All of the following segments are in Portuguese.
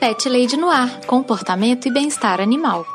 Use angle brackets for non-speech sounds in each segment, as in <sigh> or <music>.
Pet Lady Noir, comportamento e bem-estar animal.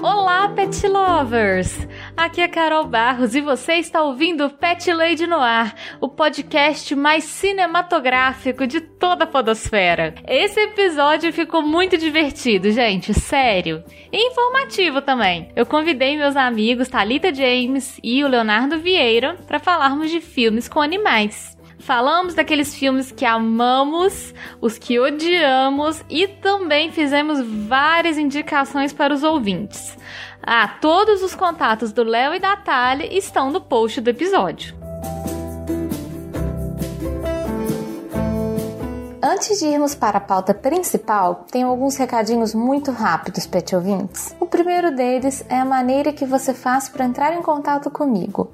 Olá, pet lovers! Aqui é Carol Barros e você está ouvindo Pet Lady Noir, o podcast mais cinematográfico de toda a podosfera. Esse episódio ficou muito divertido, gente, sério. E informativo também. Eu convidei meus amigos Talita James e o Leonardo Vieira para falarmos de filmes com animais. Falamos daqueles filmes que amamos, os que odiamos e também fizemos várias indicações para os ouvintes. Ah, todos os contatos do Léo e da Thalia estão no post do episódio. Antes de irmos para a pauta principal, tenho alguns recadinhos muito rápidos, pet ouvintes. O primeiro deles é a maneira que você faz para entrar em contato comigo.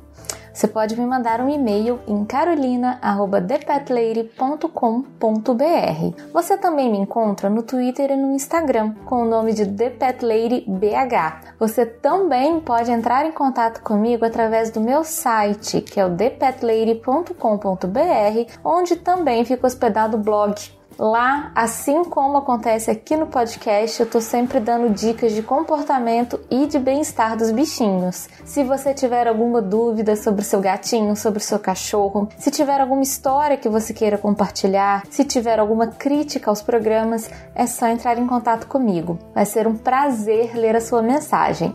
Você pode me mandar um e-mail em carolina@thepetlady.com.br. Você também me encontra no Twitter e no Instagram com o nome de ThePetLadyBH. Você também pode entrar em contato comigo através do meu site, que é o thepetlady.com.br, onde também fica hospedado o blog Lá, assim como acontece aqui no podcast, eu tô sempre dando dicas de comportamento e de bem-estar dos bichinhos. Se você tiver alguma dúvida sobre seu gatinho, sobre seu cachorro, se tiver alguma história que você queira compartilhar, se tiver alguma crítica aos programas, é só entrar em contato comigo. Vai ser um prazer ler a sua mensagem.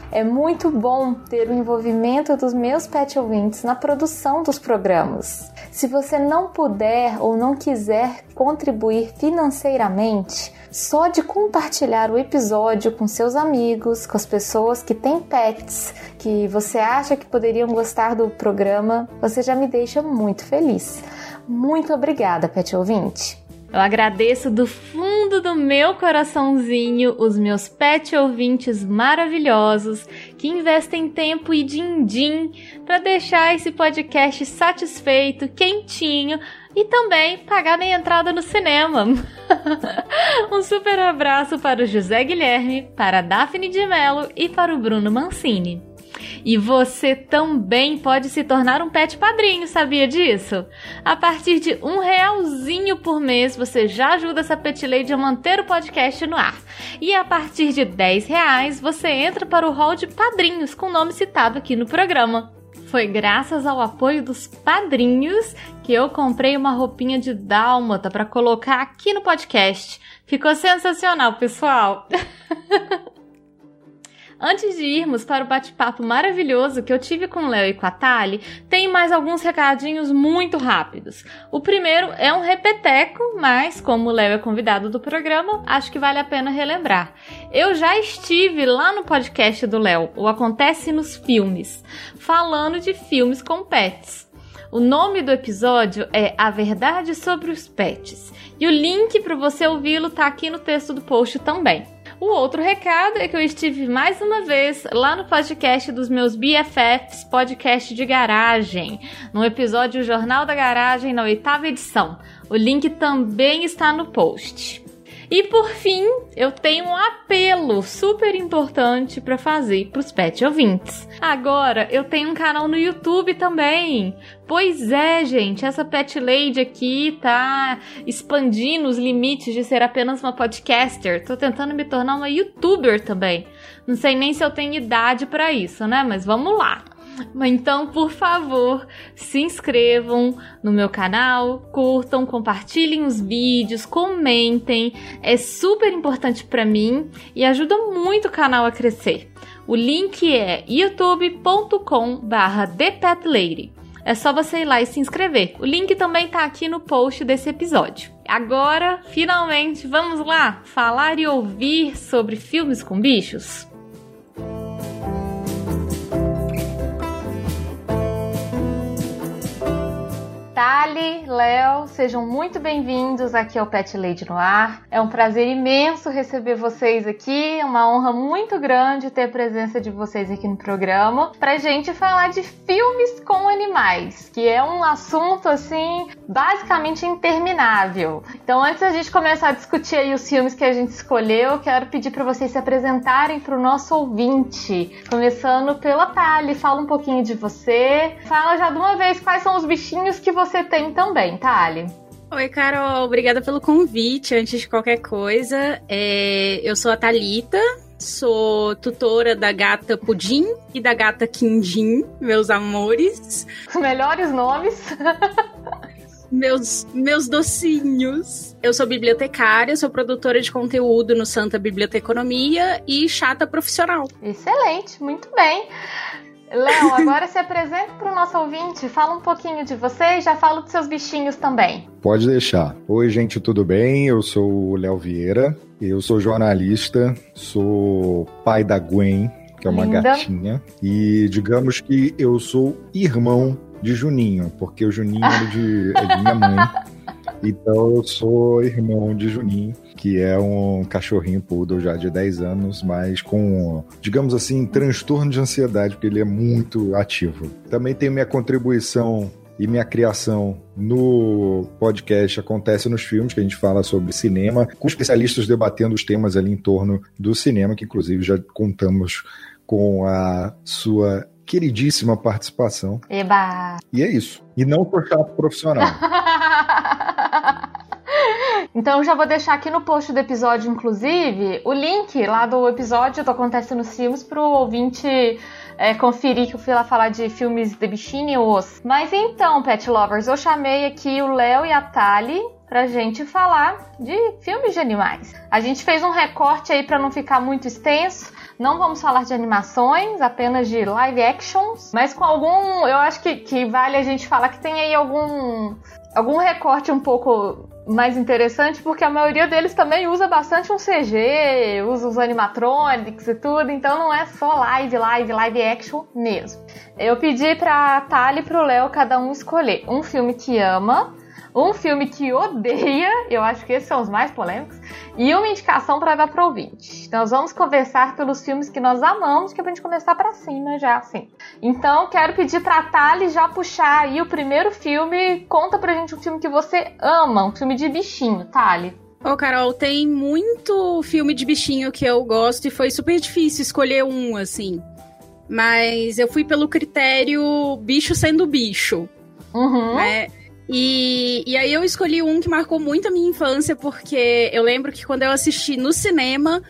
É muito bom ter o envolvimento dos meus pet ouvintes na produção dos programas. Se você não puder ou não quiser contribuir financeiramente, só de compartilhar o episódio com seus amigos, com as pessoas que têm pets, que você acha que poderiam gostar do programa, você já me deixa muito feliz. Muito obrigada, pet ouvinte! Eu agradeço do fundo do meu coraçãozinho os meus pet ouvintes maravilhosos que investem tempo e din-din para deixar esse podcast satisfeito, quentinho e também pagar minha entrada no cinema. <laughs> um super abraço para o José Guilherme, para a Daphne de Mello e para o Bruno Mancini. E você também pode se tornar um pet padrinho, sabia disso? A partir de um realzinho por mês, você já ajuda essa pet lady a manter o podcast no ar. E a partir de 10 reais, você entra para o hall de padrinhos com o nome citado aqui no programa. Foi graças ao apoio dos padrinhos que eu comprei uma roupinha de dálmata para colocar aqui no podcast. Ficou sensacional, pessoal! <laughs> Antes de irmos para o bate-papo maravilhoso que eu tive com o Léo e com a Tali, tem mais alguns recadinhos muito rápidos. O primeiro é um repeteco, mas como o Léo é convidado do programa, acho que vale a pena relembrar. Eu já estive lá no podcast do Léo, o Acontece nos Filmes, falando de filmes com pets. O nome do episódio é A Verdade sobre os Pets. E o link para você ouvi-lo tá aqui no texto do post também. O outro recado é que eu estive mais uma vez lá no podcast dos meus BFFs, podcast de garagem, no episódio Jornal da Garagem, na oitava edição. O link também está no post. E por fim, eu tenho um apelo super importante para fazer para os pet ouvintes. Agora eu tenho um canal no YouTube também. Pois é, gente, essa pet lady aqui tá expandindo os limites de ser apenas uma podcaster. Tô tentando me tornar uma youtuber também. Não sei nem se eu tenho idade para isso, né? Mas vamos lá. Então, por favor, se inscrevam no meu canal, curtam, compartilhem os vídeos, comentem. É super importante para mim e ajuda muito o canal a crescer. O link é youtube.com/thepetlady. É só você ir lá e se inscrever. O link também tá aqui no post desse episódio. Agora, finalmente, vamos lá falar e ouvir sobre filmes com bichos. Tali, Léo, sejam muito bem-vindos aqui ao Pet Lady no Ar. É um prazer imenso receber vocês aqui, é uma honra muito grande ter a presença de vocês aqui no programa pra gente falar de filmes com animais, que é um assunto assim basicamente interminável. Então, antes da gente começar a discutir aí os filmes que a gente escolheu, eu quero pedir para vocês se apresentarem para o nosso ouvinte, começando pela Tali. Fala um pouquinho de você. Fala já de uma vez quais são os bichinhos que você tem também, Thali. Oi, Carol. Obrigada pelo convite. Antes de qualquer coisa, é... eu sou a Thalita, sou tutora da gata Pudim e da gata Quindim, meus amores. Melhores nomes. meus, meus docinhos. Eu sou bibliotecária, sou produtora de conteúdo no Santa Biblioteconomia e chata profissional. Excelente, muito bem. Léo, agora se apresenta para o nosso ouvinte, fala um pouquinho de você e já fala dos seus bichinhos também. Pode deixar. Oi, gente, tudo bem? Eu sou o Léo Vieira, eu sou jornalista, sou pai da Gwen, que é uma Linda. gatinha, e digamos que eu sou irmão de Juninho, porque o Juninho é de, é de minha mãe. <laughs> Então eu sou irmão de Juninho, que é um cachorrinho poodle já de 10 anos, mas com, digamos assim, transtorno de ansiedade, porque ele é muito ativo. Também tem minha contribuição e minha criação no podcast acontece nos filmes, que a gente fala sobre cinema, com especialistas debatendo os temas ali em torno do cinema, que inclusive já contamos com a sua queridíssima participação. Eba! E é isso. E não por chato profissional. <laughs> Então já vou deixar aqui no post do episódio, inclusive, o link lá do episódio do Acontece nos Filmes para o ouvinte é, conferir que eu fui lá falar de filmes de bichinhos. Mas então, Pet Lovers, eu chamei aqui o Léo e a Tali pra gente falar de filmes de animais. A gente fez um recorte aí para não ficar muito extenso. Não vamos falar de animações, apenas de live actions, mas com algum. Eu acho que, que vale a gente falar que tem aí algum. algum recorte um pouco mais interessante, porque a maioria deles também usa bastante um CG, usa os animatronics e tudo, então não é só live, live, live action mesmo. Eu pedi pra Tali e pro Léo cada um escolher um filme que ama, um filme que odeia, eu acho que esses são os mais polêmicos, e uma indicação para dar pro ouvinte. Então, nós vamos conversar pelos filmes que nós amamos, que é pra gente começar para cima já, assim. Então, quero pedir pra Thali já puxar aí o primeiro filme. Conta pra gente um filme que você ama, um filme de bichinho, Thali. Ô, oh, Carol, tem muito filme de bichinho que eu gosto e foi super difícil escolher um, assim. Mas eu fui pelo critério bicho sendo bicho. Uhum. Né? E, e aí eu escolhi um que marcou muito a minha infância, porque eu lembro que quando eu assisti no cinema,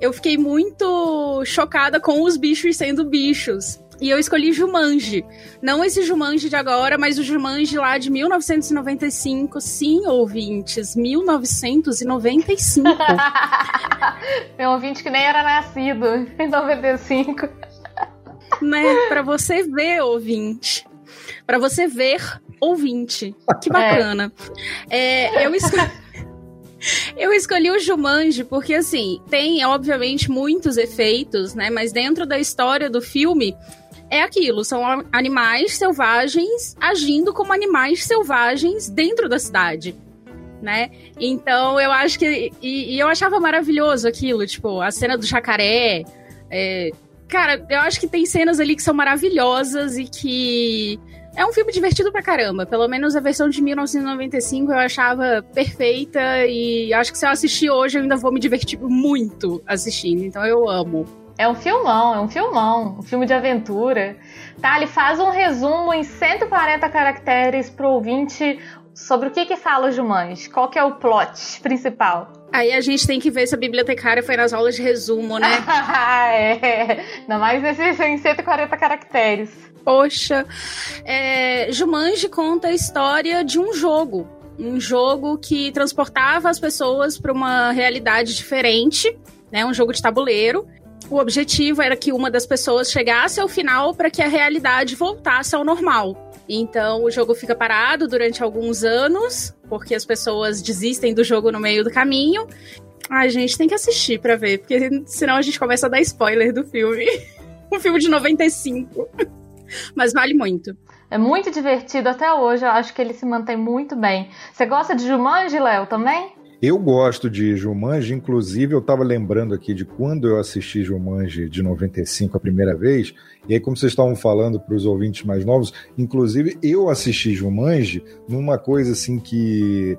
eu fiquei muito chocada com os bichos sendo bichos. E eu escolhi Jumanji. Não esse Jumanji de agora, mas o Jumanji lá de 1995. Sim, ouvintes, 1995. <laughs> Meu ouvinte que nem era nascido em 95. Né? Pra você ver, ouvinte. Pra você ver ouvinte. Que bacana. É. É, eu escolhi. <laughs> Eu escolhi o Jumanji porque, assim, tem, obviamente, muitos efeitos, né? Mas dentro da história do filme, é aquilo: são animais selvagens agindo como animais selvagens dentro da cidade. Né? Então eu acho que. E, e eu achava maravilhoso aquilo, tipo, a cena do jacaré. É, cara, eu acho que tem cenas ali que são maravilhosas e que é um filme divertido pra caramba. Pelo menos a versão de 1995 eu achava perfeita e acho que se eu assistir hoje eu ainda vou me divertir muito assistindo. Então eu amo. É um filmão, é um filmão, um filme de aventura. Tá, ele faz um resumo em 140 caracteres pro ouvinte sobre o que que fala o Jumanji. Qual que é o plot principal? Aí a gente tem que ver se a bibliotecária foi nas aulas de resumo, né? <laughs> é, ainda mais nesses em 140 caracteres. Poxa, é, Jumanji conta a história de um jogo. Um jogo que transportava as pessoas para uma realidade diferente, né? Um jogo de tabuleiro. O objetivo era que uma das pessoas chegasse ao final para que a realidade voltasse ao normal. Então o jogo fica parado durante alguns anos, porque as pessoas desistem do jogo no meio do caminho. A gente tem que assistir para ver, porque senão a gente começa a dar spoiler do filme. <laughs> um filme de 95. <laughs> Mas vale muito. É muito divertido até hoje, eu acho que ele se mantém muito bem. Você gosta de Jumanji, Léo, também? Eu gosto de Jumanji, inclusive eu estava lembrando aqui de quando eu assisti Jumanji de 95 a primeira vez, e aí como vocês estavam falando para os ouvintes mais novos, inclusive eu assisti Jumanji numa coisa assim que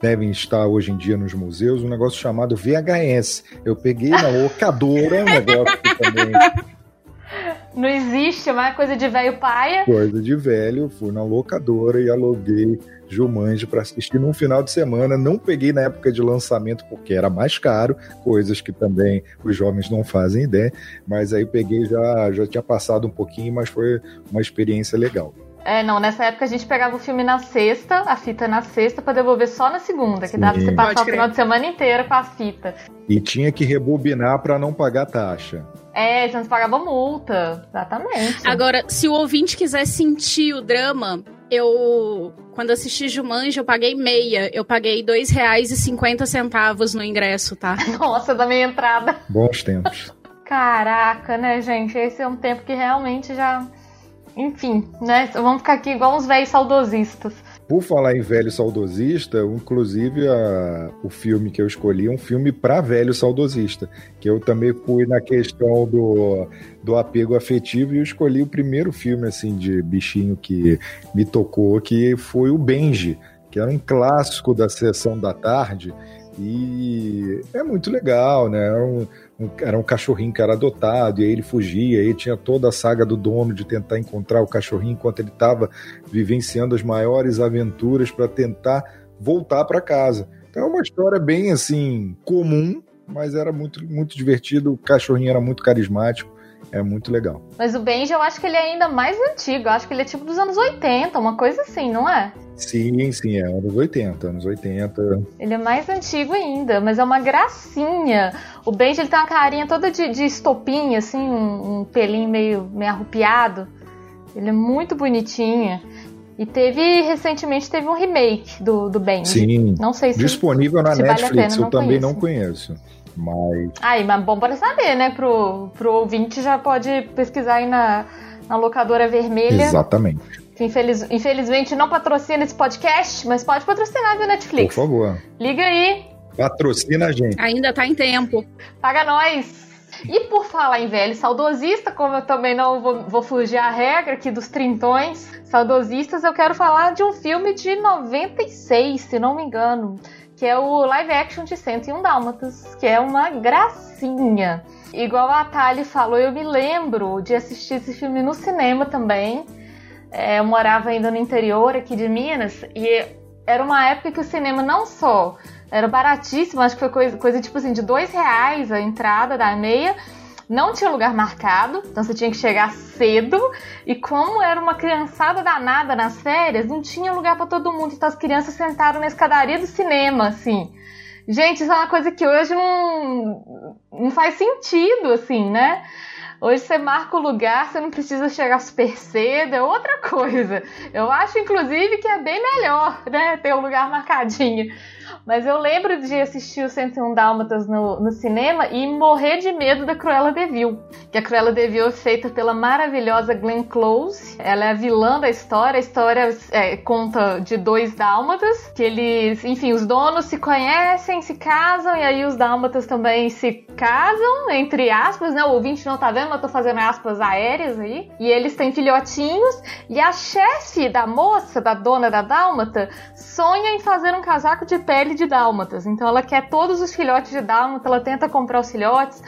devem estar hoje em dia nos museus, um negócio chamado VHS. Eu peguei na locadora, um negócio que também <laughs> não existe, mas é coisa de velho paia. Coisa de velho, fui na locadora e aluguei Jumanji para assistir num final de semana. Não peguei na época de lançamento porque era mais caro, coisas que também os jovens não fazem ideia. Mas aí peguei já já tinha passado um pouquinho, mas foi uma experiência legal. É, não, nessa época a gente pegava o filme na sexta, a fita na sexta, para devolver só na segunda, que dava pra você passar o final de semana inteiro com a fita. E tinha que rebobinar para não pagar taxa. É, senão você pagava multa. Exatamente. Agora, se o ouvinte quiser sentir o drama, eu. Quando assisti Jumanji, eu paguei meia. Eu paguei dois reais e cinquenta centavos no ingresso, tá? <laughs> Nossa, da minha entrada. Bons tempos. Caraca, né, gente? Esse é um tempo que realmente já enfim, né? Vamos ficar aqui igual uns velhos saudosistas. Por falar em velho saudosista, inclusive a, o filme que eu escolhi é um filme para velho saudosista, que eu também fui na questão do, do apego afetivo e eu escolhi o primeiro filme assim de bichinho que me tocou, que foi o Benji, que era um clássico da sessão da tarde e é muito legal, né? É um, um, era um cachorrinho que era adotado, e aí ele fugia, e aí tinha toda a saga do dono de tentar encontrar o cachorrinho enquanto ele estava vivenciando as maiores aventuras para tentar voltar para casa. Então é uma história bem assim comum, mas era muito muito divertido, o cachorrinho era muito carismático. É muito legal. Mas o Benji, eu acho que ele é ainda mais antigo. Eu acho que ele é tipo dos anos 80, uma coisa assim, não é? Sim, sim, é anos 80, anos 80. Ele é mais antigo ainda, mas é uma gracinha. O Benji ele tem uma carinha toda de, de estopinha, assim, um, um pelinho meio, meio arrupiado. Ele é muito bonitinho. E teve, recentemente, teve um remake do, do Benji. Sim. Não sei se. Disponível na se Netflix, vale eu também conheço. não conheço. Mas. Aí, mas bom para saber, né? Pro, pro ouvinte já pode pesquisar aí na, na locadora vermelha. Exatamente que infeliz, infelizmente não patrocina esse podcast, mas pode patrocinar, viu, Netflix? Por favor. Liga aí. Patrocina a gente. Ainda tá em tempo. Paga nós. E por falar em velho saudosista, como eu também não vou, vou fugir à regra aqui dos trintões saudosistas, eu quero falar de um filme de 96, se não me engano, que é o live action de 101 Dálmatas, que é uma gracinha. Igual a Thalie falou, eu me lembro de assistir esse filme no cinema também. É, eu morava ainda no interior aqui de Minas e era uma época que o cinema não só era baratíssimo, acho que foi coisa, coisa tipo assim, de dois reais a entrada da meia, não tinha lugar marcado, então você tinha que chegar cedo. E como era uma criançada danada nas férias, não tinha lugar para todo mundo. Então as crianças sentaram na escadaria do cinema, assim. Gente, isso é uma coisa que hoje não, não faz sentido, assim, né? Hoje você marca o lugar, você não precisa chegar super cedo, é outra coisa. Eu acho, inclusive, que é bem melhor, né? Ter um lugar marcadinho. Mas eu lembro de assistir o 101 Dálmatas no, no cinema e morrer de medo da Cruella de Vil. Que a Cruella de Vil é feita pela maravilhosa Glenn Close. Ela é a vilã da história. A história é, conta de dois dálmatas, que eles, enfim, os donos se conhecem, se casam, e aí os dálmatas também se casam, entre aspas, né? O ouvinte não tá vendo, mas eu tô fazendo aspas aéreas aí. E eles têm filhotinhos, e a chefe da moça, da dona da dálmata, sonha em fazer um casaco de pele de dálmatas. Então ela quer todos os filhotes de dálmata, ela tenta comprar os filhotes.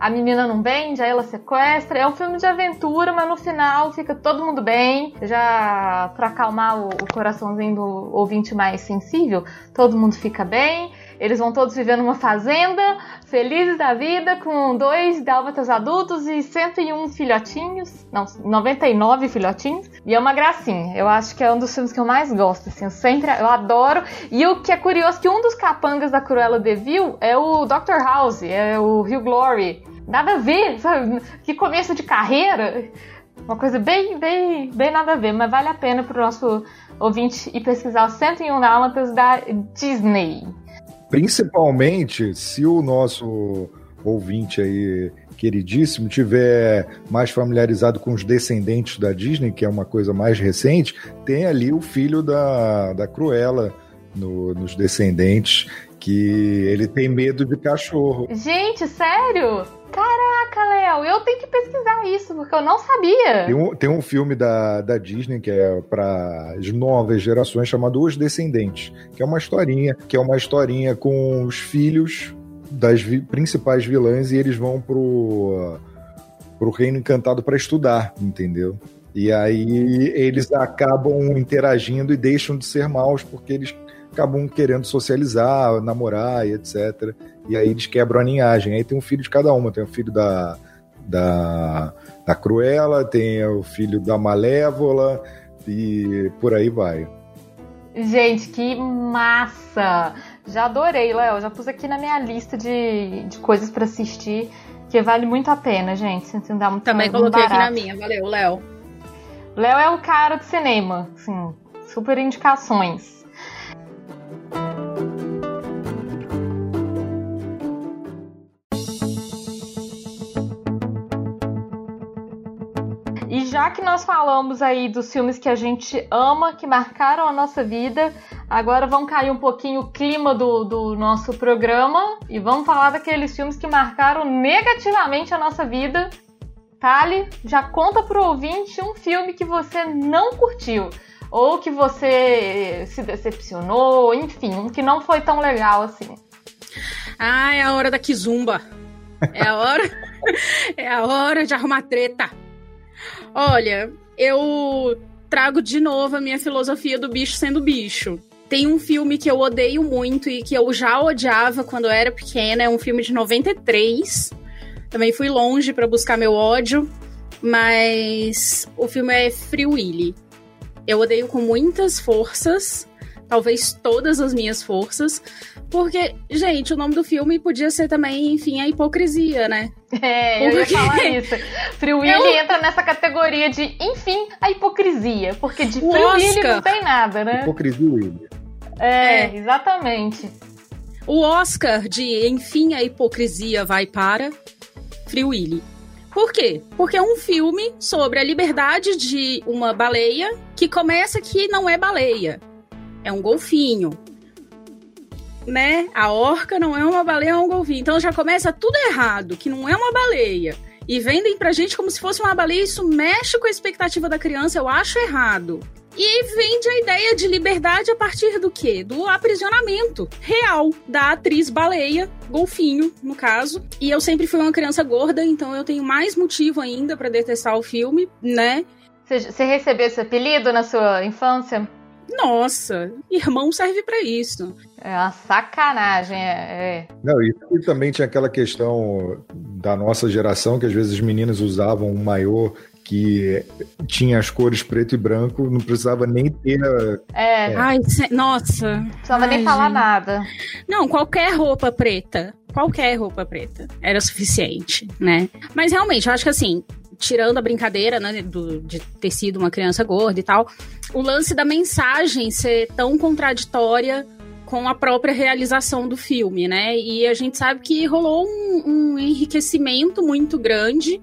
A menina não vende, aí ela sequestra. É um filme de aventura, mas no final fica todo mundo bem. Já para acalmar o, o coraçãozinho do ouvinte mais sensível, todo mundo fica bem. Eles vão todos viver numa fazenda, felizes da vida, com dois dálmatas adultos e 101 filhotinhos. Não, 99 filhotinhos. E é uma gracinha. Eu acho que é um dos filmes que eu mais gosto. Assim, eu sempre eu adoro. E o que é curioso que um dos capangas da Cruella de Vil é o Dr. House, é o Hugh Glory. Nada a ver, sabe? Que começo de carreira. Uma coisa bem, bem, bem nada a ver, mas vale a pena pro nosso ouvinte ir pesquisar os 101 Dálmatas da Disney. Principalmente se o nosso ouvinte aí queridíssimo tiver mais familiarizado com os descendentes da Disney, que é uma coisa mais recente, tem ali o filho da, da Cruella no, nos descendentes, que ele tem medo de cachorro. Gente, sério? Caraca, Léo, eu tenho que pesquisar isso, porque eu não sabia. Tem um, tem um filme da, da Disney que é para as novas gerações chamado Os Descendentes, que é uma historinha, que é uma historinha com os filhos das vi principais vilãs e eles vão pro, pro Reino Encantado para estudar, entendeu? E aí eles acabam interagindo e deixam de ser maus porque eles acabam querendo socializar, namorar e etc. E aí eles quebram a linhagem. Aí tem um filho de cada uma. Tem o filho da, da, da Cruella, tem o filho da Malévola e por aí vai. Gente, que massa! Já adorei, Léo. Já pus aqui na minha lista de, de coisas para assistir, que vale muito a pena, gente. Sem dar muito Também coloquei aqui na minha. Valeu, Léo. Léo é o cara do cinema, assim, super indicações. Já que nós falamos aí dos filmes que a gente ama, que marcaram a nossa vida, agora vamos cair um pouquinho o clima do, do nosso programa e vamos falar daqueles filmes que marcaram negativamente a nossa vida. Tali, já conta pro ouvinte um filme que você não curtiu ou que você se decepcionou, enfim, um que não foi tão legal assim. Ah, é a hora da Kizumba. É a hora. <laughs> é a hora de arrumar treta. Olha, eu trago de novo a minha filosofia do bicho sendo bicho. Tem um filme que eu odeio muito e que eu já odiava quando eu era pequena, é um filme de 93. Também fui longe para buscar meu ódio, mas o filme é Free Willy. Eu odeio com muitas forças, talvez todas as minhas forças, porque, gente, o nome do filme podia ser também, enfim, a hipocrisia, né? É, porque... eu ia falar isso. Free Willy eu... entra nessa categoria de, enfim, a hipocrisia. Porque de o Free Oscar... Willy não tem nada, né? Hipocrisia Willy. É, é, exatamente. O Oscar de Enfim, a hipocrisia vai para Free Willy. Por quê? Porque é um filme sobre a liberdade de uma baleia que começa que não é baleia. É um golfinho né? A orca não é uma baleia, é um golfinho. Então já começa tudo errado, que não é uma baleia. E vendem pra gente como se fosse uma baleia, isso mexe com a expectativa da criança, eu acho errado. E vende a ideia de liberdade a partir do quê? Do aprisionamento real da atriz baleia, golfinho, no caso. E eu sempre fui uma criança gorda, então eu tenho mais motivo ainda para detestar o filme, né? Você recebeu esse apelido na sua infância? Nossa, irmão serve para isso. É uma sacanagem, é. é. Não, e, e, também tinha aquela questão da nossa geração que às vezes as meninas usavam um maiô que tinha as cores preto e branco, não precisava nem ter. É. é. Ai, nossa. Não precisava nem falar nada. Não, qualquer roupa preta. Qualquer roupa preta era suficiente, né? Mas realmente, eu acho que assim, tirando a brincadeira, né, do, de ter sido uma criança gorda e tal, o lance da mensagem ser tão contraditória com a própria realização do filme, né? E a gente sabe que rolou um, um enriquecimento muito grande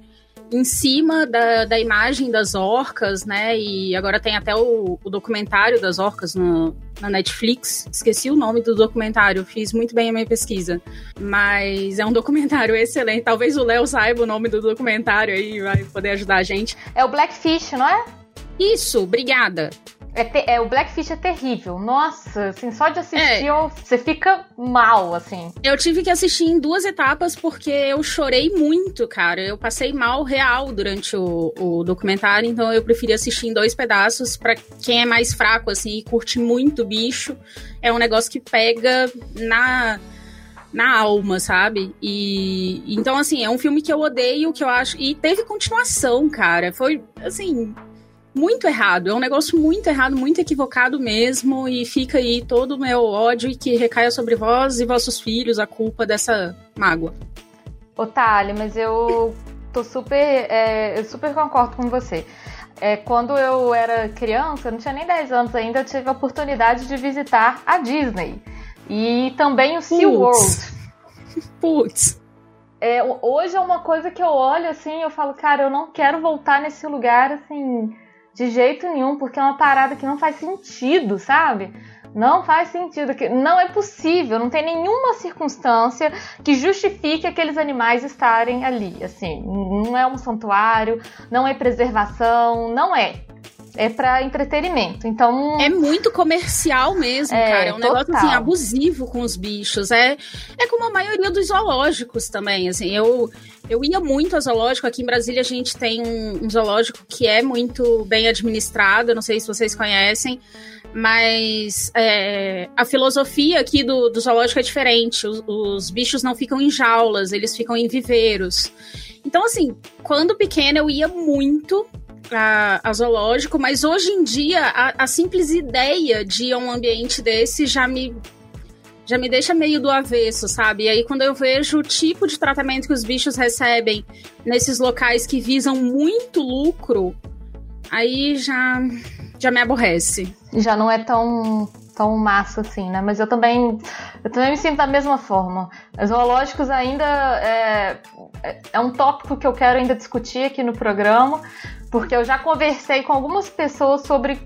em cima da, da imagem das orcas, né? E agora tem até o, o documentário das orcas no, na Netflix. Esqueci o nome do documentário, fiz muito bem a minha pesquisa. Mas é um documentário <laughs> excelente. Talvez o Léo saiba o nome do documentário aí, vai poder ajudar a gente. É o Blackfish, não é? Isso, obrigada. É, te, é, o Blackfish é terrível. Nossa, assim, só de assistir é. você fica mal, assim. Eu tive que assistir em duas etapas porque eu chorei muito, cara. Eu passei mal real durante o, o documentário, então eu preferi assistir em dois pedaços. para quem é mais fraco, assim, e curte muito bicho, é um negócio que pega na na alma, sabe? E então assim, é um filme que eu odeio, que eu acho e teve continuação, cara. Foi assim, muito errado. É um negócio muito errado, muito equivocado mesmo. E fica aí todo o meu ódio que recaia sobre vós e vossos filhos a culpa dessa mágoa. Ô, Thali, mas eu tô super. É, eu super concordo com você. É, quando eu era criança, eu não tinha nem 10 anos ainda, eu tive a oportunidade de visitar a Disney. E também o SeaWorld. <laughs> Putz. é, hoje é uma coisa que eu olho assim, eu falo, cara, eu não quero voltar nesse lugar assim de jeito nenhum, porque é uma parada que não faz sentido, sabe? Não faz sentido, que não é possível, não tem nenhuma circunstância que justifique aqueles animais estarem ali. Assim, não é um santuário, não é preservação, não é é para entretenimento. Então. É muito comercial mesmo, é, cara. É um total. negócio assim, abusivo com os bichos. É, é como a maioria dos zoológicos também. Assim, eu, eu ia muito ao zoológico. Aqui em Brasília a gente tem um, um zoológico que é muito bem administrado. Não sei se vocês conhecem. Mas é, a filosofia aqui do, do zoológico é diferente. Os, os bichos não ficam em jaulas, eles ficam em viveiros. Então, assim, quando pequena eu ia muito a, a, zoológico, mas hoje em dia a, a, simples ideia de ir a um ambiente desse já me já me deixa meio do avesso, sabe? E aí quando eu vejo o tipo de tratamento que os bichos recebem nesses locais que visam muito lucro, aí já já me aborrece. Já não é tão tão massa assim, né? Mas eu também, eu também me sinto da mesma forma. Os zoológicos ainda é, é, é um tópico que eu quero ainda discutir aqui no programa, porque eu já conversei com algumas pessoas sobre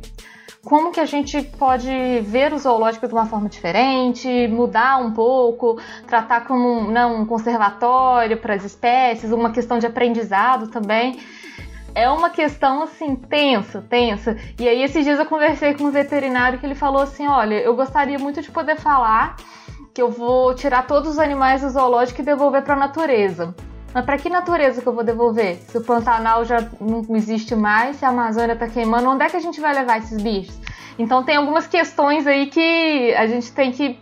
como que a gente pode ver o zoológico de uma forma diferente, mudar um pouco, tratar como não, um conservatório para as espécies, uma questão de aprendizado também é uma questão assim tensa, tensa. E aí esses dias eu conversei com um veterinário que ele falou assim: "Olha, eu gostaria muito de poder falar que eu vou tirar todos os animais do zoológico e devolver para a natureza. Mas para que natureza que eu vou devolver? Se o Pantanal já não existe mais, se a Amazônia está queimando, onde é que a gente vai levar esses bichos? Então tem algumas questões aí que a gente tem que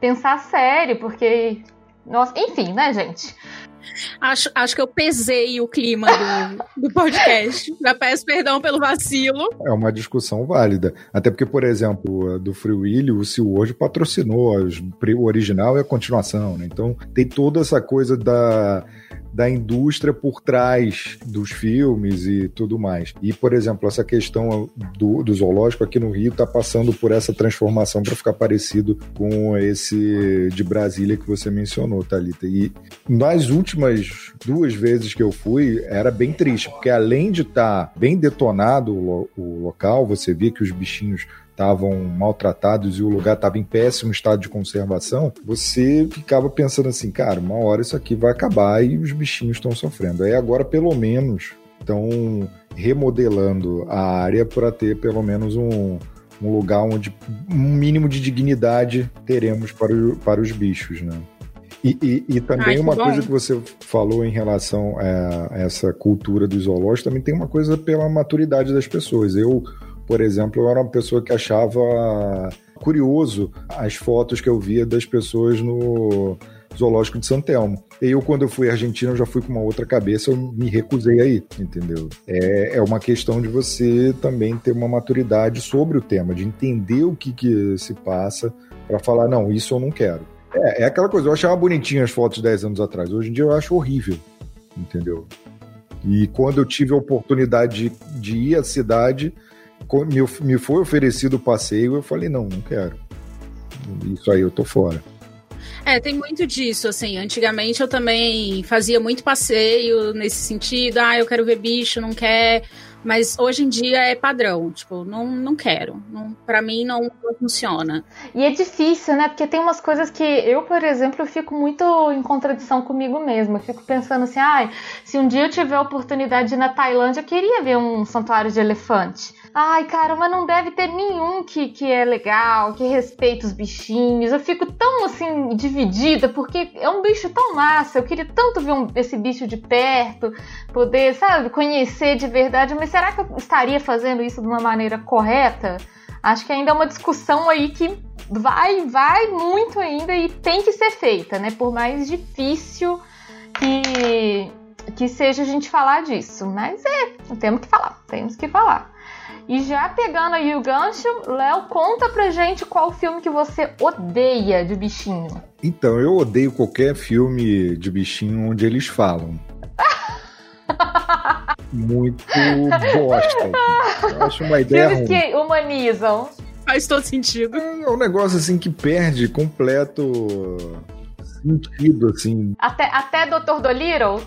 pensar sério, porque nossa, enfim, né, gente? Acho, acho que eu pesei o clima do, <laughs> do podcast. Já peço perdão pelo vacilo. É uma discussão válida. Até porque, por exemplo, do Free Willy, o SeaWorld patrocinou o original e a continuação, né? Então tem toda essa coisa da da indústria por trás dos filmes e tudo mais. E, por exemplo, essa questão do, do zoológico aqui no Rio está passando por essa transformação para ficar parecido com esse de Brasília que você mencionou, Thalita. E nas últimas duas vezes que eu fui, era bem triste, porque além de estar tá bem detonado o, o local, você via que os bichinhos estavam maltratados e o lugar estava em péssimo estado de conservação, você ficava pensando assim, cara, uma hora isso aqui vai acabar e os bichinhos estão sofrendo. Aí agora, pelo menos, estão remodelando a área para ter pelo menos um, um lugar onde um mínimo de dignidade teremos para, o, para os bichos, né? E, e, e também Ai, uma bom. coisa que você falou em relação a essa cultura do zoológico, também tem uma coisa pela maturidade das pessoas. Eu por exemplo, eu era uma pessoa que achava curioso as fotos que eu via das pessoas no zoológico de Santelmo. Eu, quando eu fui à Argentina, eu já fui com uma outra cabeça, eu me recusei aí, entendeu? É, é uma questão de você também ter uma maturidade sobre o tema, de entender o que, que se passa, para falar, não, isso eu não quero. É, é aquela coisa, eu achava bonitinho as fotos 10 anos atrás, hoje em dia eu acho horrível, entendeu? E quando eu tive a oportunidade de, de ir à cidade, me, foi oferecido o passeio, eu falei, não, não quero. Isso aí eu tô fora. É, tem muito disso, assim. Antigamente eu também fazia muito passeio nesse sentido. Ah, eu quero ver bicho, não quer. Mas hoje em dia é padrão, tipo, não, não quero. Não, para mim não, não, funciona. E é difícil, né? Porque tem umas coisas que eu, por exemplo, fico muito em contradição comigo mesma. Fico pensando assim, ah, se um dia eu tiver a oportunidade de ir na Tailândia, eu queria ver um santuário de elefante. Ai, cara, mas não deve ter nenhum que, que é legal, que respeita os bichinhos. Eu fico tão assim dividida, porque é um bicho tão massa. Eu queria tanto ver um, esse bicho de perto, poder, sabe, conhecer de verdade. Mas será que eu estaria fazendo isso de uma maneira correta? Acho que ainda é uma discussão aí que vai, vai muito ainda e tem que ser feita, né? Por mais difícil que, que seja a gente falar disso. Mas é, temos que falar, temos que falar. E já pegando aí o gancho, Léo, conta pra gente qual filme que você odeia de bichinho. Então, eu odeio qualquer filme de bichinho onde eles falam. <laughs> <laughs> Muito bosta. Eu acho uma ideia. Filmes ruim. que humanizam. Faz todo sentido. É, é um negócio assim que perde completo sentido, assim. Até, até Dr. Dolittle?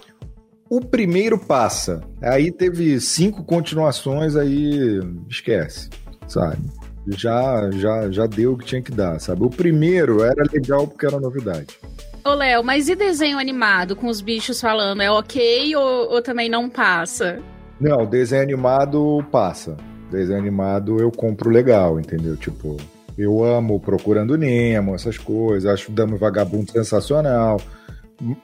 O primeiro passa. Aí teve cinco continuações, aí esquece, sabe? Já, já, já deu o que tinha que dar, sabe? O primeiro era legal porque era novidade. Ô, Léo, mas e desenho animado com os bichos falando? É ok ou, ou também não passa? Não, desenho animado passa. Desenho animado eu compro legal, entendeu? Tipo, eu amo Procurando Nemo, essas coisas, acho Dama Vagabundo sensacional.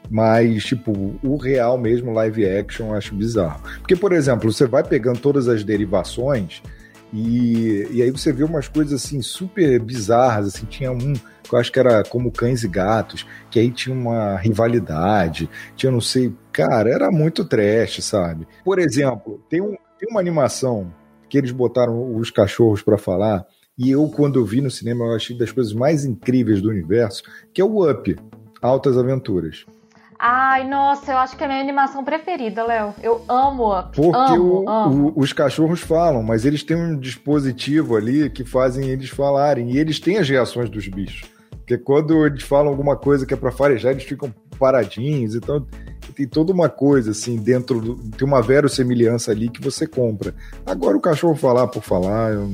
Mas, tipo, o real mesmo, live action, acho bizarro. Porque, por exemplo, você vai pegando todas as derivações e, e aí você vê umas coisas assim super bizarras. Assim, tinha um que eu acho que era como cães e gatos, que aí tinha uma rivalidade, tinha não sei. Cara, era muito trash, sabe? Por exemplo, tem, um, tem uma animação que eles botaram os cachorros para falar. E eu, quando eu vi no cinema, eu achei das coisas mais incríveis do universo, que é o Up. Altas Aventuras. Ai, nossa, eu acho que é a minha animação preferida, Léo. Eu amo Up. Porque amo, o, amo. O, os cachorros falam, mas eles têm um dispositivo ali que fazem eles falarem. E eles têm as reações dos bichos. Porque quando eles falam alguma coisa que é para farejar, eles ficam paradinhos. Então tem toda uma coisa assim dentro do, tem uma verossimilhança ali que você compra. Agora o cachorro falar por falar, eu...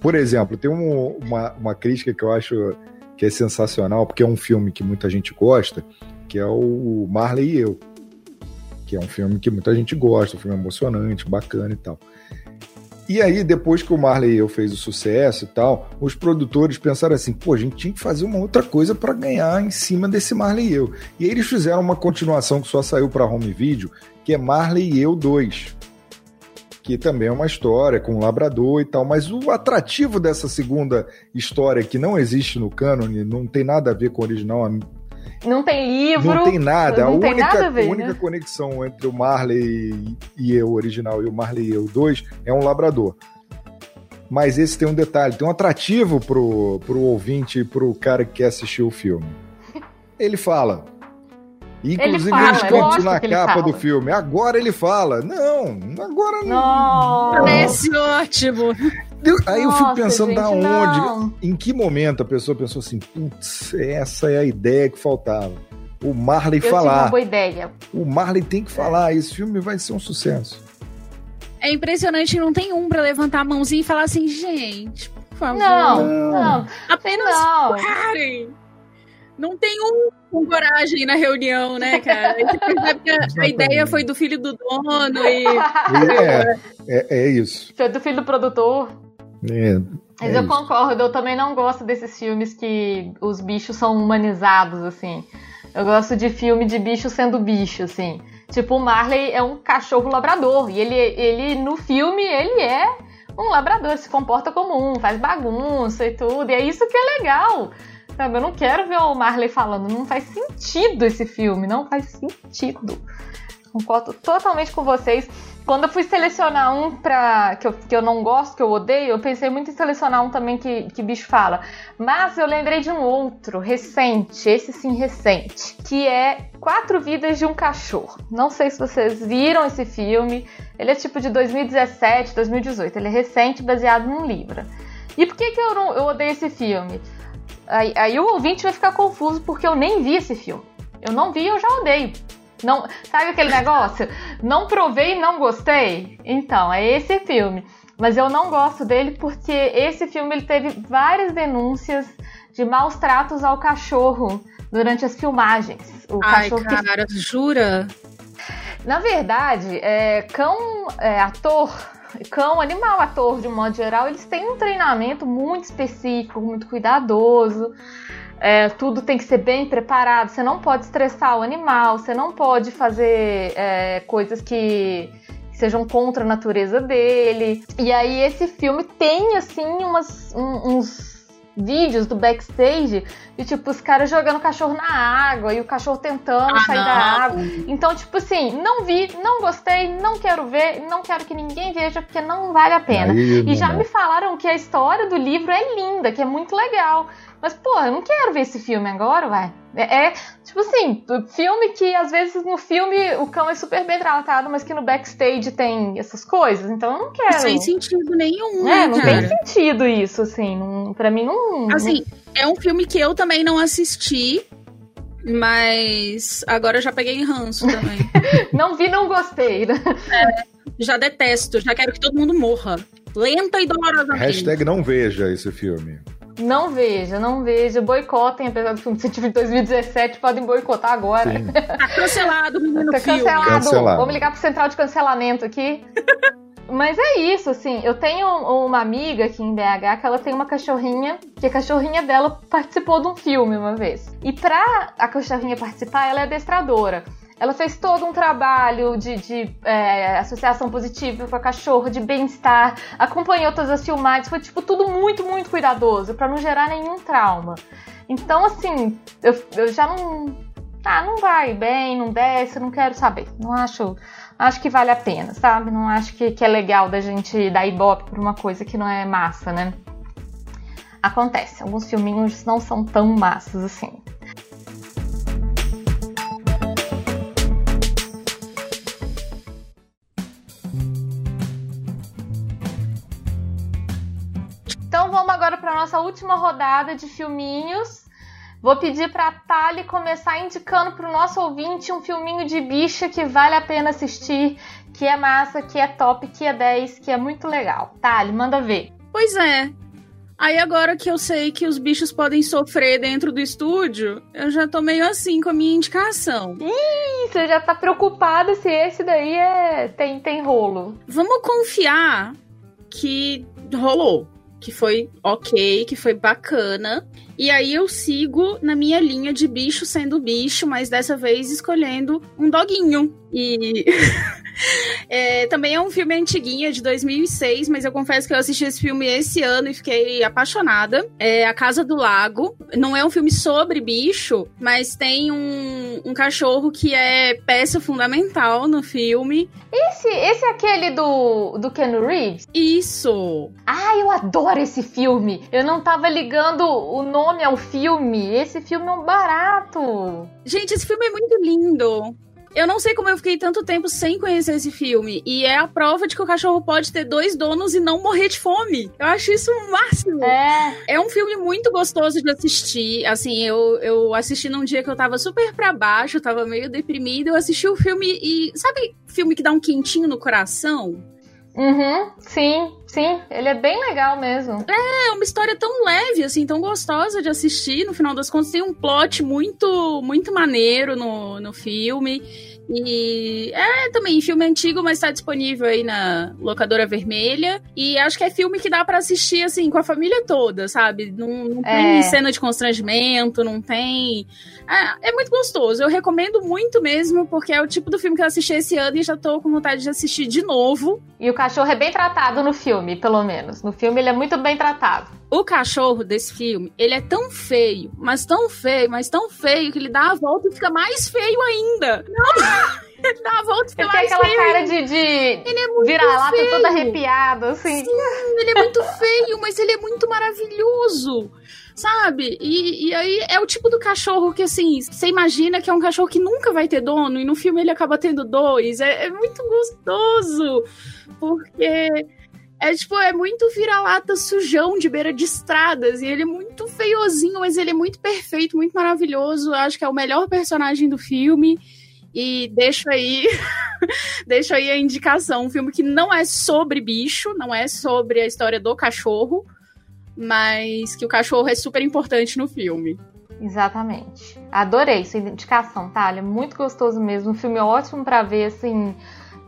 por exemplo, tem um, uma, uma crítica que eu acho que é sensacional, porque é um filme que muita gente gosta, que é o Marley e Eu, que é um filme que muita gente gosta, um filme emocionante, bacana e tal. E aí, depois que o Marley e eu fez o sucesso e tal, os produtores pensaram assim: pô, a gente tinha que fazer uma outra coisa para ganhar em cima desse Marley e eu. E aí eles fizeram uma continuação que só saiu para home video, que é Marley e eu 2. Que também é uma história com um labrador e tal, mas o atrativo dessa segunda história, que não existe no cânone, não tem nada a ver com o original, não tem livro. Não tem nada. Não a, tem única, nada a, ver, a única né? conexão entre o Marley e eu original e o Marley e eu 2 é um labrador. Mas esse tem um detalhe, tem um atrativo pro, pro ouvinte e pro cara que quer assistir o filme. Ele fala. Inclusive, fala, eles cantam na ele capa fala. do filme. Agora ele fala. Não, agora não. Nossa. Parece ótimo. Aí eu fico Nossa, pensando da gente, onde, não. em que momento a pessoa pensou assim, putz, essa é a ideia que faltava. O Marley Eu tive uma falar. boa ideia. O Marley tem que falar, esse filme vai ser um sucesso. É impressionante, não tem um pra levantar a mãozinha e falar assim, gente, por favor. Não, Não. não. Apenas Não. parem. Não tem um com coragem na reunião, né, cara? A- a, ideia foi do filho do dono e. <laughs> É, é, é isso. Foi do filho do produtor. É, Mas é eu isso. concordo, eu também não gosto desses filmes que os bichos são humanizados, assim. Eu gosto de filme de bicho sendo bicho, assim. Tipo, o Marley é um cachorro labrador. E ele, ele no filme, ele é um labrador, se comporta como um, faz bagunça e tudo. E é isso que é legal. Sabe? Eu não quero ver o Marley falando. Não faz sentido esse filme, não faz sentido. Concordo totalmente com vocês. Quando eu fui selecionar um pra, que, eu, que eu não gosto, que eu odeio, eu pensei muito em selecionar um também que, que bicho fala. Mas eu lembrei de um outro, recente, esse sim recente, que é Quatro Vidas de um Cachorro. Não sei se vocês viram esse filme. Ele é tipo de 2017, 2018. Ele é recente, baseado num livro. E por que, que eu, não, eu odeio esse filme? Aí, aí o ouvinte vai ficar confuso porque eu nem vi esse filme. Eu não vi, eu já odeio. Não, sabe aquele negócio? Não provei e não gostei? Então, é esse filme. Mas eu não gosto dele porque esse filme ele teve várias denúncias de maus tratos ao cachorro durante as filmagens. O Ai, cachorro que cara, jura? na verdade, é, cão é, ator, cão animal ator de um modo geral, eles têm um treinamento muito específico, muito cuidadoso. É, tudo tem que ser bem preparado. Você não pode estressar o animal, você não pode fazer é, coisas que sejam contra a natureza dele. E aí esse filme tem assim umas, um- uns vídeos do backstage de tipo os caras jogando o cachorro na água e o cachorro tentando Ah, sair da não. água. Então, tipo assim, não vi, não gostei, não quero ver, não quero que ninguém veja porque não vale a pena. Aí, E não já dá. me falaram que a história do livro é linda, que é muito legal. Mas, porra, eu não quero ver esse filme agora, vai. É, é, tipo assim, filme que às vezes no filme o cão é super bem tratado, mas que no backstage tem essas coisas. Então eu não quero. Sem sentido nenhum, É, né, não cara? tem sentido isso, assim. Não, pra mim não. Assim, é um filme que eu também não assisti, Mas agora eu já peguei ranço também. <laughs> não vi, não gostei. Né? É, já detesto, já quero que todo mundo morra. Lenta e dolorosamente. Hashtag não veja esse filme. Não veja, não veja. Boicotem, apesar do filme ser de 2017, podem boicotar agora. Sim. <laughs> Tá cancelado, menino tá. Cancelado. cancelado. Vamos ligar pro central de cancelamento aqui. <laughs> Mas é isso, assim. Eu tenho uma amiga aqui em BH que ela tem uma cachorrinha, que a cachorrinha dela participou de um filme uma vez. E pra a cachorrinha participar, ela é adestradora. Ela fez todo um trabalho de, de é, associação positiva com a cachorro, de bem-estar, acompanhou todas as filmagens, foi tipo tudo muito, muito cuidadoso para não gerar nenhum trauma. Então, assim, eu, eu já não. Ah, não vai bem, não desce, não quero saber. Não acho. Acho que vale a pena, sabe? Não acho que, que é legal da gente dar ibope por uma coisa que não é massa, né? Acontece, alguns filminhos não são tão massas assim. Nossa última rodada de filminhos. Vou pedir para a Tali começar indicando para o nosso ouvinte um filminho de bicha que vale a pena assistir, que é massa, que é top, que é 10, que é muito legal. Tali, manda ver. Pois é. Aí agora que eu sei que os bichos podem sofrer dentro do estúdio, eu já tô meio assim com a minha indicação. Ih, você já tá preocupada se esse daí é tem, tem rolo. Vamos confiar que rolou que foi ok, que foi bacana. E aí eu sigo na minha linha de bicho sendo bicho, mas dessa vez escolhendo um doguinho. E <laughs> é, também é um filme antiguinho, de 2006, mas eu confesso que eu assisti esse filme esse ano e fiquei apaixonada. É A Casa do Lago. Não é um filme sobre bicho, mas tem um, um cachorro que é peça fundamental no filme. Esse, esse é aquele do, do Ken Reeves? Isso! Ah, eu adoro esse filme! Eu não tava ligando o nome ao filme. Esse filme é um barato! Gente, esse filme é muito lindo. Eu não sei como eu fiquei tanto tempo sem conhecer esse filme. E é a prova de que o cachorro pode ter dois donos e não morrer de fome. Eu acho isso o máximo. É. É um filme muito gostoso de assistir. Assim, eu, eu assisti num dia que eu tava super pra baixo, tava meio deprimido. Eu assisti o filme e. Sabe filme que dá um quentinho no coração? Uhum, sim, sim, ele é bem legal mesmo. É, uma história tão leve, assim, tão gostosa de assistir. No final das contas, tem um plot muito, muito maneiro no, no filme. E é também filme antigo, mas tá disponível aí na locadora vermelha. E acho que é filme que dá para assistir assim com a família toda, sabe? Não, não tem é. cena de constrangimento, não tem. É, é, muito gostoso. Eu recomendo muito mesmo, porque é o tipo do filme que eu assisti esse ano e já tô com vontade de assistir de novo. E o cachorro é bem tratado no filme, pelo menos. No filme ele é muito bem tratado. O cachorro desse filme, ele é tão feio, mas tão feio, mas tão feio que ele dá a volta e fica mais feio ainda. Não! ele dá a volta e fica ele mais tem aquela feio. cara de, de ele é muito vira-lata toda arrepiada, assim. Sim, ele é muito feio, mas ele é muito maravilhoso sabe? E, e aí é o tipo do cachorro que, assim, você imagina que é um cachorro que nunca vai ter dono, e no filme ele acaba tendo dois. É, é muito gostoso, porque é tipo, é muito vira-lata sujão de beira de estradas. E ele é muito feiozinho, mas ele é muito perfeito, muito maravilhoso. Eu acho que é o melhor personagem do filme. E deixo aí, <laughs> deixo aí a indicação. Um filme que não é sobre bicho, não é sobre a história do cachorro, mas que o cachorro é super importante no filme. Exatamente. Adorei sua indicação? É muito gostoso mesmo. Um filme ótimo para ver, assim,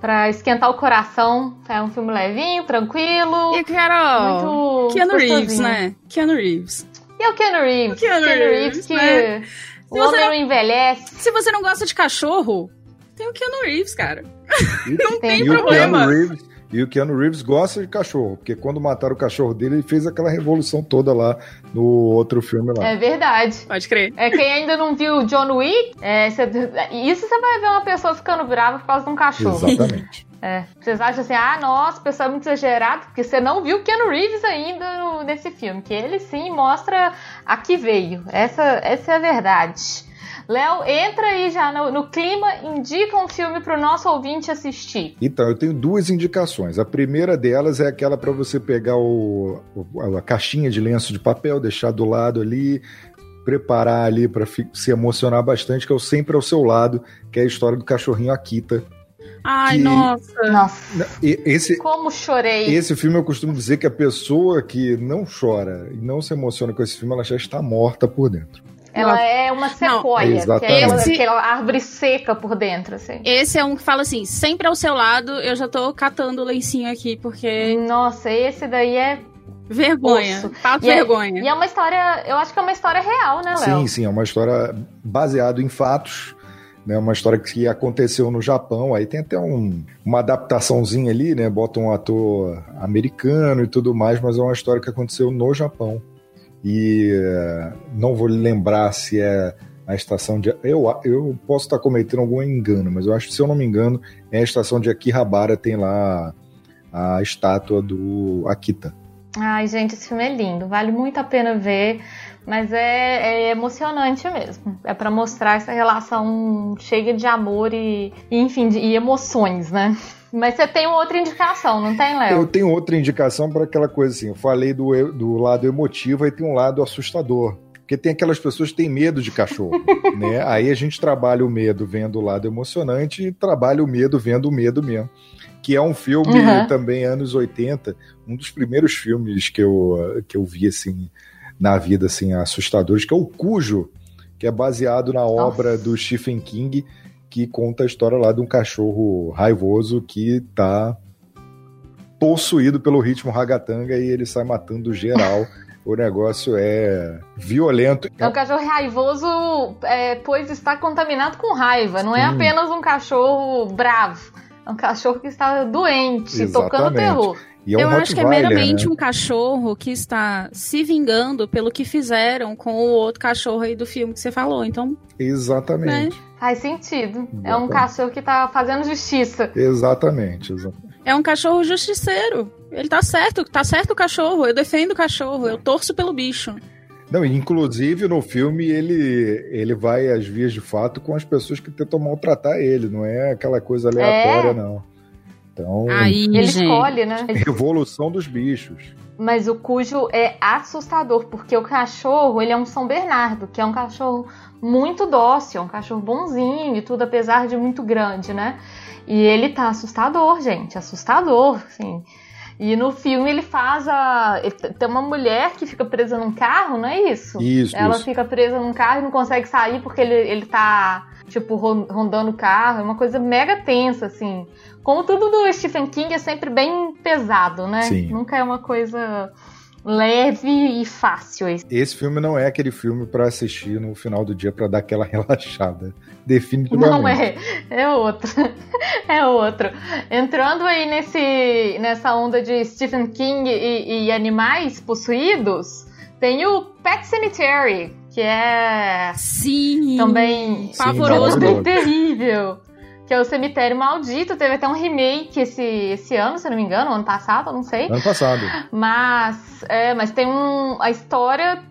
Pra esquentar o coração. É um filme levinho, tranquilo. E, Carol, muito Keanu Reeves, né? Keanu Reeves. E o Keanu Reeves? O Keanu, Keanu Reeves, que né? o homem não envelhece. Se você não gosta de cachorro, tem o Keanu Reeves, cara. E, <laughs> não tem, tem problema. O Keanu Reeves, e o Keanu Reeves gosta de cachorro, porque quando mataram o cachorro dele, ele fez aquela revolução toda lá no outro filme lá. É verdade. Pode crer. É, quem ainda não viu John Wick, é, cê, isso você vai ver uma pessoa ficando brava por causa de um cachorro. Exatamente. <laughs> É, vocês acham assim, ah, nossa, o pessoal é muito exagerado, porque você não viu Keanu Reeves ainda no, nesse filme, que ele sim mostra a que veio. Essa, essa é a verdade. Léo, entra aí já no, no, clima, indica um filme para o nosso ouvinte assistir. Então, eu tenho duas indicações. A primeira delas é aquela para você pegar o, a caixinha de lenço de papel, deixar do lado ali, preparar ali para se emocionar bastante, que é o Sempre ao Seu Lado, que é a história do cachorrinho Akita. Ai, que... nossa. Nossa. Esse, Como chorei. Esse filme eu costumo dizer que a pessoa que não chora e não se emociona com esse filme, ela já está morta por dentro. Ela é uma sequoia, que é esse... aquela árvore seca por dentro, assim. Esse é um que fala assim, sempre ao seu lado, eu já tô catando o lencinho aqui, porque... Nossa, esse daí é Vergonha. Fato e vergonha. É, e é uma história, eu acho que é uma história real, né, Léo? Sim, sim, é uma história baseada em fatos. Né, uma história que aconteceu no Japão, aí tem até um, uma adaptaçãozinha ali, né? Bota um ator americano e tudo mais, mas é uma história que aconteceu no Japão. E uh, não vou lembrar se é a estação de. Eu, eu posso estar cometendo algum engano, mas eu acho que, se eu não me engano, é a estação de Akihabara, tem lá a estátua do Akita. Ai, gente, esse filme é lindo, vale muito a pena ver, mas é, é emocionante mesmo. É para mostrar essa relação cheia de amor e, e enfim, de, e emoções, né? Mas você tem outra indicação, não tem, Léo? Eu tenho outra indicação para aquela coisa assim. Eu falei do, do lado emotivo e tem um lado assustador. Porque tem aquelas pessoas que têm medo de cachorro, <laughs> né? Aí a gente trabalha o medo vendo o lado emocionante e trabalha o medo vendo o medo mesmo que é um filme uhum. também anos 80, um dos primeiros filmes que eu, que eu vi assim na vida assim assustadores, que é o Cujo, que é baseado na Nossa. obra do Stephen King, que conta a história lá de um cachorro raivoso que tá possuído pelo ritmo ragatanga e ele sai matando geral. o negócio é violento. É um cachorro raivoso, é, pois está contaminado com raiva. Não é apenas um cachorro bravo. É um cachorro que está doente, Exatamente. tocando terror. É um eu acho que é meramente né? um cachorro que está se vingando pelo que fizeram com o outro cachorro aí do filme que você falou. Então. Exatamente. Né? Faz sentido. Exatamente. É um cachorro que está fazendo justiça. Exatamente, exatamente. É um cachorro justiceiro. Ele tá certo, tá certo o cachorro. Eu defendo o cachorro, eu torço pelo bicho. Não, inclusive no filme ele, ele vai às vias de fato com as pessoas que tentam maltratar ele, não é aquela coisa aleatória, é. não. Então, Aí, ele gente. escolhe, né? Evolução dos bichos. Mas o cujo é assustador, porque o cachorro, ele é um São Bernardo, que é um cachorro muito dócil, um cachorro bonzinho e tudo, apesar de muito grande, né? E ele tá assustador, gente, assustador, assim. E no filme ele faz a. Tem uma mulher que fica presa num carro, não é isso? Isso. Ela isso. fica presa num carro e não consegue sair porque ele, ele tá, tipo, rondando o carro. É uma coisa mega tensa, assim. Como tudo do Stephen King é sempre bem pesado, né? Sim. Nunca é uma coisa leve e fácil. Esse filme não é aquele filme para assistir no final do dia para dar aquela <laughs> relaxada. Definitivamente. Não é, é outro. <laughs> é outro. Entrando aí nesse, nessa onda de Stephen King e, e animais possuídos, tem o Pet Cemetery, que é Sim, também pavoroso, terrível que é o Cemitério Maldito. Teve até um remake esse, esse ano, se não me engano, ano passado, não sei. Ano passado. Mas, é, mas tem um. A história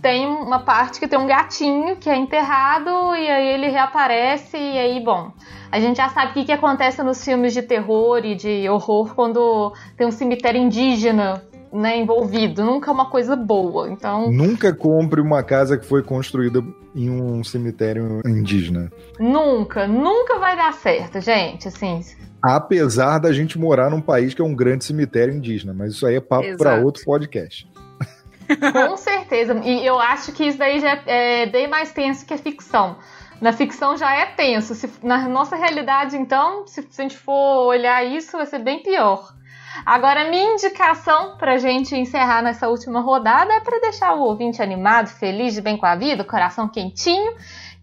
tem uma parte que tem um gatinho que é enterrado e aí ele reaparece e aí, bom. A gente já sabe o que, que acontece nos filmes de terror e de horror quando tem um cemitério indígena né, envolvido. Nunca é uma coisa boa. Então. Nunca compre uma casa que foi construída em um cemitério indígena. Nunca, nunca vai dar certo, gente. Assim. Apesar da gente morar num país que é um grande cemitério indígena, mas isso aí é papo para outro podcast. <laughs> Com certeza. E eu acho que isso daí já é bem mais tenso que a ficção. Na ficção já é tenso. Se, na nossa realidade, então, se, se a gente for olhar isso, vai ser bem pior. Agora, minha indicação para a gente encerrar nessa última rodada é para deixar o ouvinte animado, feliz, de bem com a vida, coração quentinho,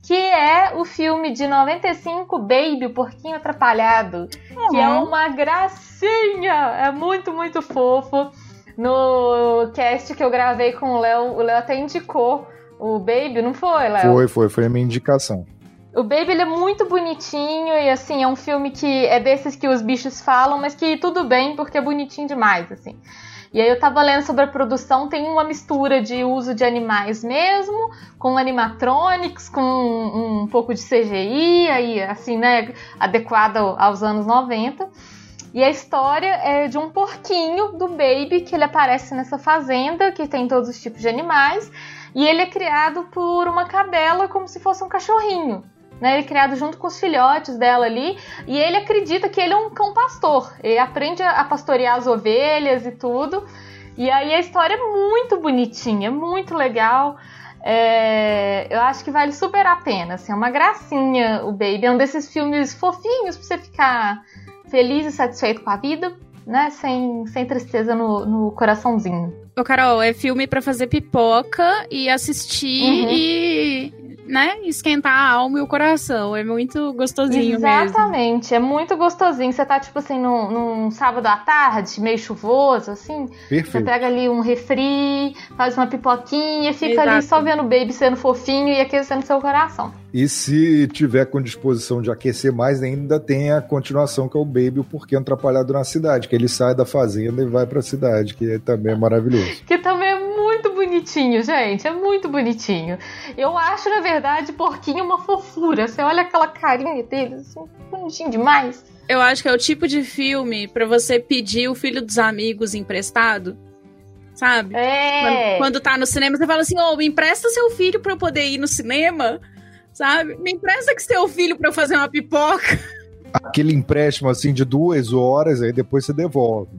que é o filme de 95, Baby, o Porquinho Atrapalhado, uhum. que é uhum. uma gracinha, é muito, muito fofo. No cast que eu gravei com o Léo, o Léo até indicou o Baby, não foi, Léo? Foi, foi, foi a minha indicação. O Baby ele é muito bonitinho e assim, é um filme que é desses que os bichos falam, mas que tudo bem porque é bonitinho demais, assim. E aí eu tava lendo sobre a produção, tem uma mistura de uso de animais mesmo, com animatronics, com um, um pouco de CGI, aí assim, né, adequado aos anos 90. E a história é de um porquinho do Baby que ele aparece nessa fazenda que tem todos os tipos de animais e ele é criado por uma cadela como se fosse um cachorrinho. Né, ele é criado junto com os filhotes dela ali, e ele acredita que ele é um cão pastor. Ele aprende a pastorear as ovelhas e tudo. E aí a história é muito bonitinha, muito legal. É, eu acho que vale super a pena. Assim, é uma gracinha o Baby. É um desses filmes fofinhos pra você ficar feliz e satisfeito com a vida, né? Sem, sem tristeza no, no coraçãozinho. Ô, Carol, é filme para fazer pipoca e assistir uhum. e né, esquentar a alma e o coração. É muito gostosinho Exatamente, mesmo. é muito gostosinho. Você tá, tipo assim, num, num, sábado à tarde, meio chuvoso, assim. Perfeito. Você pega ali um refri, faz uma pipoquinha, fica Exato. ali só vendo o baby sendo fofinho e aquecendo seu coração. E se tiver com disposição de aquecer mais, ainda tem a continuação que é o Baby, o Porquê Atrapalhado na Cidade, que ele sai da fazenda e vai pra cidade, que também é maravilhoso. Que também é muito bonitinho, gente. É muito bonitinho. Eu acho, na verdade, porquinho uma fofura. Você olha aquela carinha dele, assim, bonitinho demais. Eu acho que é o tipo de filme para você pedir o filho dos amigos emprestado. Sabe? É. Quando, quando tá no cinema, você fala assim: Ô, oh, me empresta seu filho pra eu poder ir no cinema. Sabe? Me empresta que seu filho pra eu fazer uma pipoca. Aquele empréstimo assim de duas horas, aí depois você devolve.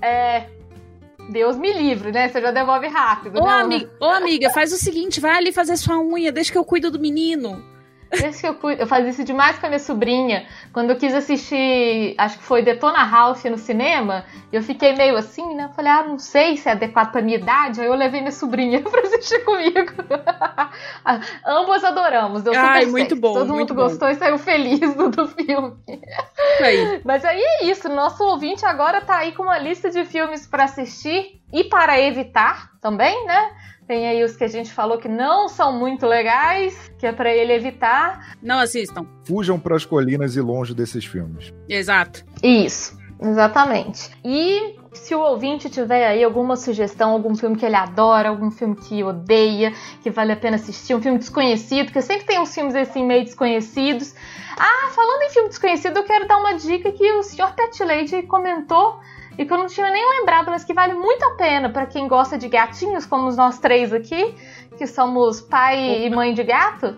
É, Deus me livre, né? Você já devolve rápido. Ô, né? amiga, ô, amiga, faz o seguinte, vai ali fazer sua unha, deixa que eu cuido do menino. Desde que eu, eu fazia isso demais com a minha sobrinha. Quando eu quis assistir, acho que foi Detona Ralph no cinema, eu fiquei meio assim, né? Falei, ah, não sei se é adequado pra minha idade. Aí eu levei minha sobrinha <laughs> pra assistir comigo. <laughs> Ambos adoramos, deu super Ai, muito bom. Todo muito mundo bom. gostou e saiu feliz do, do filme. Aí. <laughs> Mas aí é isso, nosso ouvinte agora tá aí com uma lista de filmes para assistir e para evitar também, né? Tem aí os que a gente falou que não são muito legais, que é para ele evitar. Não assistam. Fujam para as colinas e longe desses filmes. Exato. Isso, exatamente. E se o ouvinte tiver aí alguma sugestão, algum filme que ele adora, algum filme que odeia, que vale a pena assistir, um filme desconhecido, porque sempre tem uns filmes assim meio desconhecidos. Ah, falando em filme desconhecido, eu quero dar uma dica que o Sr. Pet Lady comentou e que eu não tinha nem lembrado, mas que vale muito a pena para quem gosta de gatinhos, como nós três aqui, que somos pai e mãe de gato.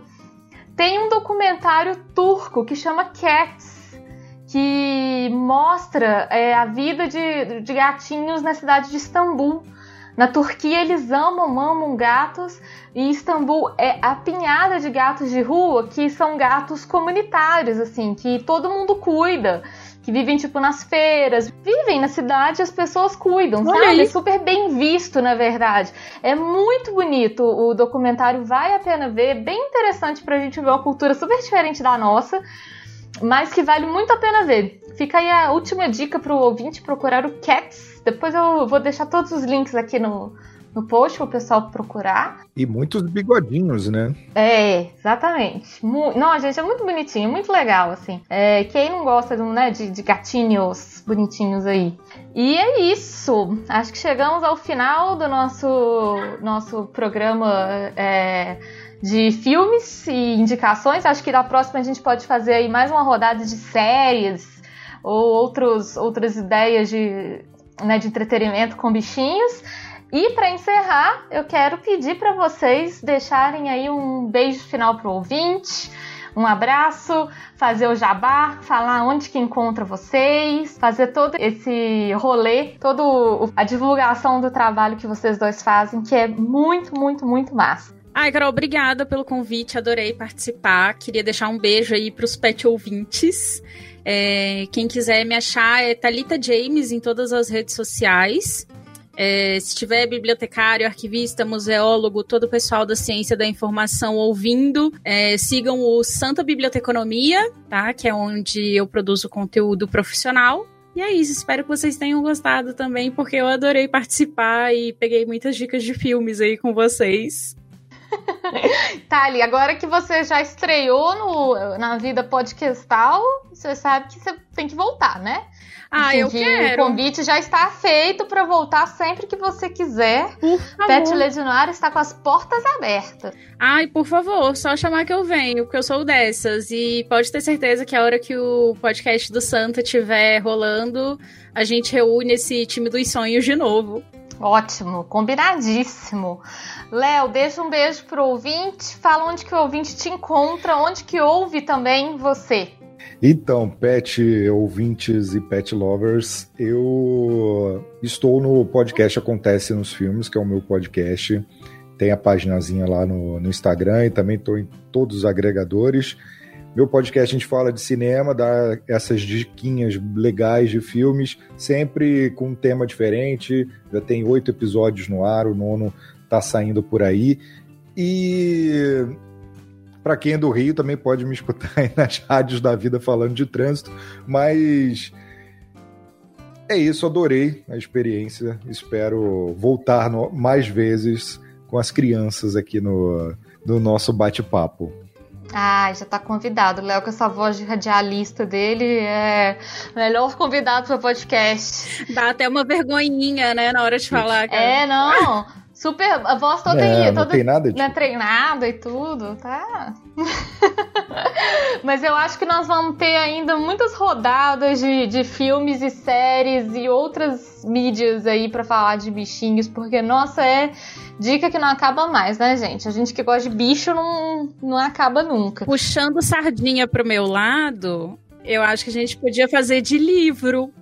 Tem um documentário turco que chama Cats, que mostra é, a vida de, de gatinhos na cidade de Istambul. Na Turquia eles amam, amam gatos e Istambul é apinhada de gatos de rua que são gatos comunitários, assim, que todo mundo cuida que vivem, tipo, nas feiras, vivem na cidade as pessoas cuidam, Olha sabe? É super bem visto, na verdade. É muito bonito o documentário, vale a pena ver, bem interessante pra gente ver uma cultura super diferente da nossa, mas que vale muito a pena ver. Fica aí a última dica pro ouvinte procurar o Cats. Depois eu vou deixar todos os links aqui no, no post para o pessoal procurar. E muitos bigodinhos, né? É, exatamente. Não, gente, é muito bonitinho, muito legal, assim. É, quem não gosta de, né, de, de gatinhos bonitinhos aí? E é isso. Acho que chegamos ao final do nosso, nosso programa. É, de filmes e indicações. Acho que na próxima a gente pode fazer aí mais uma rodada de séries ou outros, outras ideias de, né, de entretenimento com bichinhos. E para encerrar, eu quero pedir para vocês deixarem aí um beijo final pro ouvinte, um abraço, fazer o jabá, falar onde que encontra vocês, fazer todo esse rolê, toda a divulgação do trabalho que vocês dois fazem, que é muito, muito, muito massa. Ai, Carol, obrigada pelo convite, adorei participar. Queria deixar um beijo aí pros pet ouvintes. É, quem quiser me achar é Talita James em todas as redes sociais. É, se tiver bibliotecário, arquivista, museólogo, todo o pessoal da ciência da informação ouvindo, é, sigam o Santa Biblioteconomia, tá? Que é onde eu produzo conteúdo profissional. E é isso, espero que vocês tenham gostado também, porque eu adorei participar e peguei muitas dicas de filmes aí com vocês. <laughs> Tali, agora que você já estreou no, na vida podcastal, você sabe que você tem que voltar, né? Ah, eu quero. O convite já está feito para voltar sempre que você quiser. Por favor. Pet Legionário está com as portas abertas. Ai, por favor, só chamar que eu venho, porque eu sou dessas. E pode ter certeza que a hora que o podcast do Santa estiver rolando, a gente reúne esse time dos sonhos de novo. Ótimo, combinadíssimo. Léo, deixa um beijo pro ouvinte, fala onde que o ouvinte te encontra, onde que ouve também você. Então, pet ouvintes e pet lovers, eu estou no podcast Acontece nos Filmes, que é o meu podcast. Tem a paginazinha lá no, no Instagram e também estou em todos os agregadores. Meu podcast a gente fala de cinema, dá essas diquinhas legais de filmes, sempre com um tema diferente. Já tem oito episódios no ar, o nono tá saindo por aí. E para quem é do Rio também pode me escutar aí nas <laughs> rádios da vida falando de trânsito, mas é isso, adorei a experiência. Espero voltar no, mais vezes com as crianças aqui no, no nosso bate-papo. Ah, já tá convidado. Léo, com essa voz de radialista dele, é melhor convidado para podcast. Dá até uma vergonhinha, né, na hora de falar. Cara. É, não. Super. A voz toda, é, toda não tem nada de... né, treinada e tudo, tá? <laughs> Mas eu acho que nós vamos ter ainda muitas rodadas de, de filmes e séries e outras mídias aí para falar de bichinhos, porque, nossa, é dica que não acaba mais, né, gente? A gente que gosta de bicho não, não acaba nunca. Puxando sardinha pro meu lado, eu acho que a gente podia fazer de livro.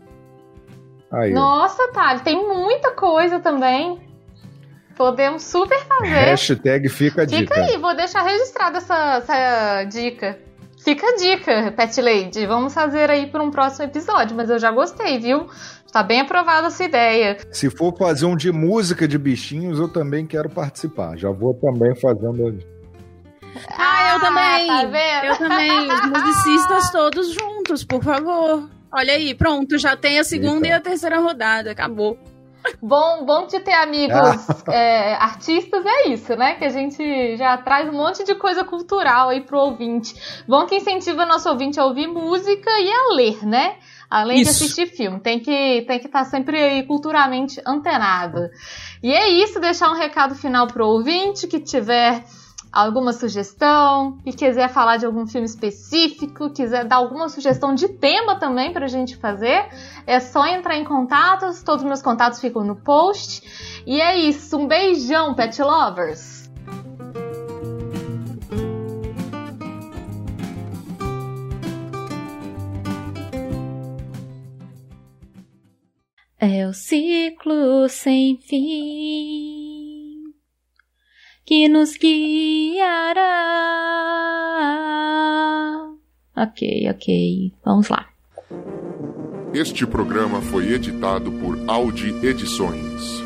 Aí. Nossa, Thali, tem muita coisa também. Podemos super fazer. Hashtag fica a dica. Fica aí, vou deixar registrada essa, essa dica. Fica a dica, Pet Lady. Vamos fazer aí para um próximo episódio, mas eu já gostei, viu? Tá bem aprovada essa ideia. Se for fazer um de música de bichinhos, eu também quero participar. Já vou também fazendo. Ah, eu também. Tá vendo? Eu também. Os <laughs> musicistas todos juntos, por favor. Olha aí, pronto, já tem a segunda Eita. e a terceira rodada. Acabou. Bom, bom de ter amigos ah. <laughs> é, artistas é isso, né? Que a gente já traz um monte de coisa cultural aí pro ouvinte. Bom que incentiva nosso ouvinte a ouvir música e a ler, né? Além isso. de assistir filme. Tem que tem que estar tá sempre aí culturalmente antenado. E é isso, deixar um recado final pro ouvinte que tiver alguma sugestão, e quiser falar de algum filme específico, quiser dar alguma sugestão de tema também pra gente fazer, é só entrar em contato, todos os meus contatos ficam no post. E é isso, um beijão, pet lovers! É o ciclo sem fim que nos guiará. Ok, ok, vamos lá. Este programa foi editado por Audi Edições.